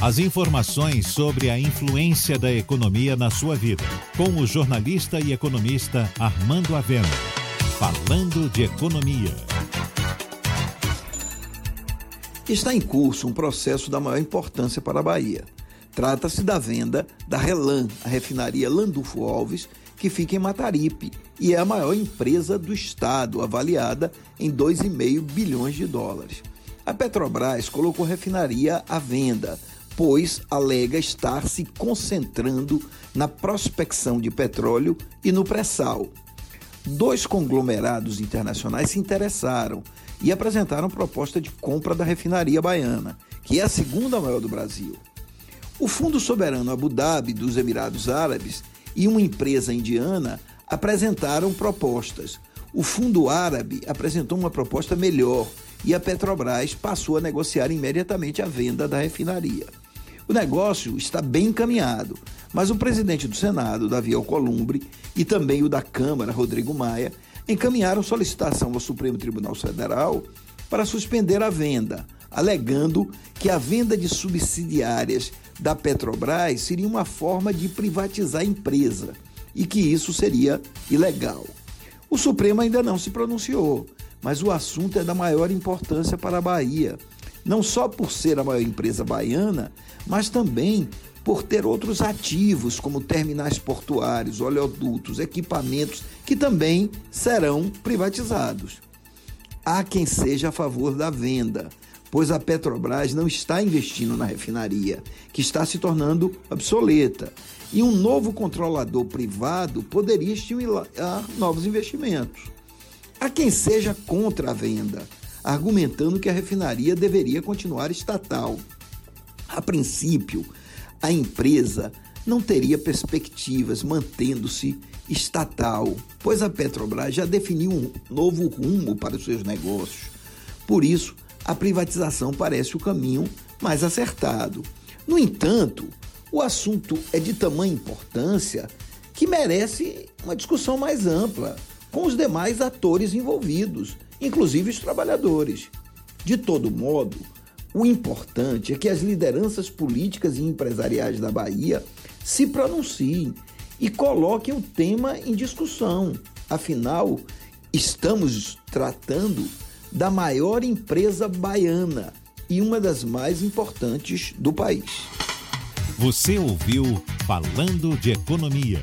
As informações sobre a influência da economia na sua vida, com o jornalista e economista Armando Avena. Falando de economia. Está em curso um processo da maior importância para a Bahia. Trata-se da venda da Relan, a refinaria Landulfo Alves, que fica em Mataripe e é a maior empresa do estado, avaliada em 2,5 bilhões de dólares. A Petrobras colocou a refinaria à venda, pois alega estar se concentrando na prospecção de petróleo e no pré-sal. Dois conglomerados internacionais se interessaram e apresentaram proposta de compra da refinaria baiana, que é a segunda maior do Brasil. O Fundo Soberano Abu Dhabi dos Emirados Árabes e uma empresa indiana apresentaram propostas. O Fundo Árabe apresentou uma proposta melhor e a Petrobras passou a negociar imediatamente a venda da refinaria. O negócio está bem encaminhado, mas o presidente do Senado, Davi Alcolumbre, e também o da Câmara, Rodrigo Maia, encaminharam solicitação ao Supremo Tribunal Federal para suspender a venda, alegando que a venda de subsidiárias da Petrobras seria uma forma de privatizar a empresa e que isso seria ilegal. O Supremo ainda não se pronunciou, mas o assunto é da maior importância para a Bahia não só por ser a maior empresa baiana, mas também por ter outros ativos, como terminais portuários, oleodutos, equipamentos, que também serão privatizados. Há quem seja a favor da venda, pois a Petrobras não está investindo na refinaria, que está se tornando obsoleta, e um novo controlador privado poderia estimular novos investimentos. Há quem seja contra a venda, argumentando que a refinaria deveria continuar estatal. A princípio, a empresa não teria perspectivas mantendo-se estatal, pois a Petrobras já definiu um novo rumo para os seus negócios. Por isso, a privatização parece o caminho mais acertado. No entanto, o assunto é de tamanha importância que merece uma discussão mais ampla com os demais atores envolvidos inclusive os trabalhadores. De todo modo, o importante é que as lideranças políticas e empresariais da Bahia se pronunciem e coloquem o tema em discussão. Afinal, estamos tratando da maior empresa baiana e uma das mais importantes do país. Você ouviu Falando de Economia,